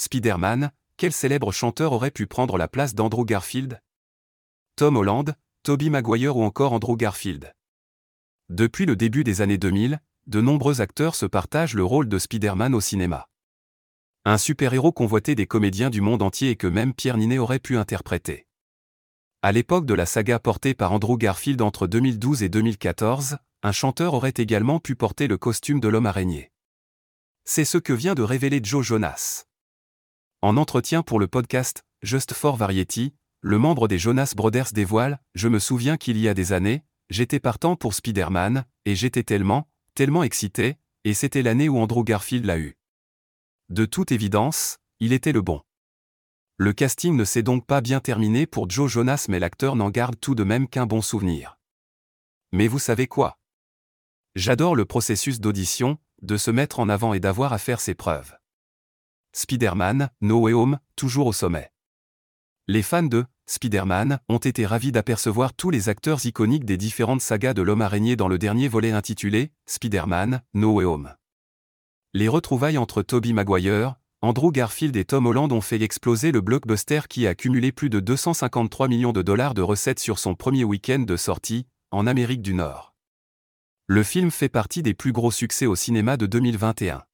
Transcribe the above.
Spider-Man, quel célèbre chanteur aurait pu prendre la place d'Andrew Garfield? Tom Holland, Tobey Maguire ou encore Andrew Garfield? Depuis le début des années 2000, de nombreux acteurs se partagent le rôle de Spider-Man au cinéma. Un super-héros convoité des comédiens du monde entier et que même Pierre Ninet aurait pu interpréter. À l'époque de la saga portée par Andrew Garfield entre 2012 et 2014, un chanteur aurait également pu porter le costume de l'homme araignée. C'est ce que vient de révéler Joe Jonas. En entretien pour le podcast Just for Variety, le membre des Jonas Brothers dévoile Je me souviens qu'il y a des années, j'étais partant pour Spider-Man, et j'étais tellement, tellement excité, et c'était l'année où Andrew Garfield l'a eu. De toute évidence, il était le bon. Le casting ne s'est donc pas bien terminé pour Joe Jonas, mais l'acteur n'en garde tout de même qu'un bon souvenir. Mais vous savez quoi? J'adore le processus d'audition, de se mettre en avant et d'avoir à faire ses preuves. Spider-Man, No Way Home, toujours au sommet. Les fans de Spider-Man ont été ravis d'apercevoir tous les acteurs iconiques des différentes sagas de l'homme araignée dans le dernier volet intitulé Spider-Man, No Way Home. Les retrouvailles entre Tobey Maguire, Andrew Garfield et Tom Holland ont fait exploser le blockbuster qui a accumulé plus de 253 millions de dollars de recettes sur son premier week-end de sortie, en Amérique du Nord. Le film fait partie des plus gros succès au cinéma de 2021.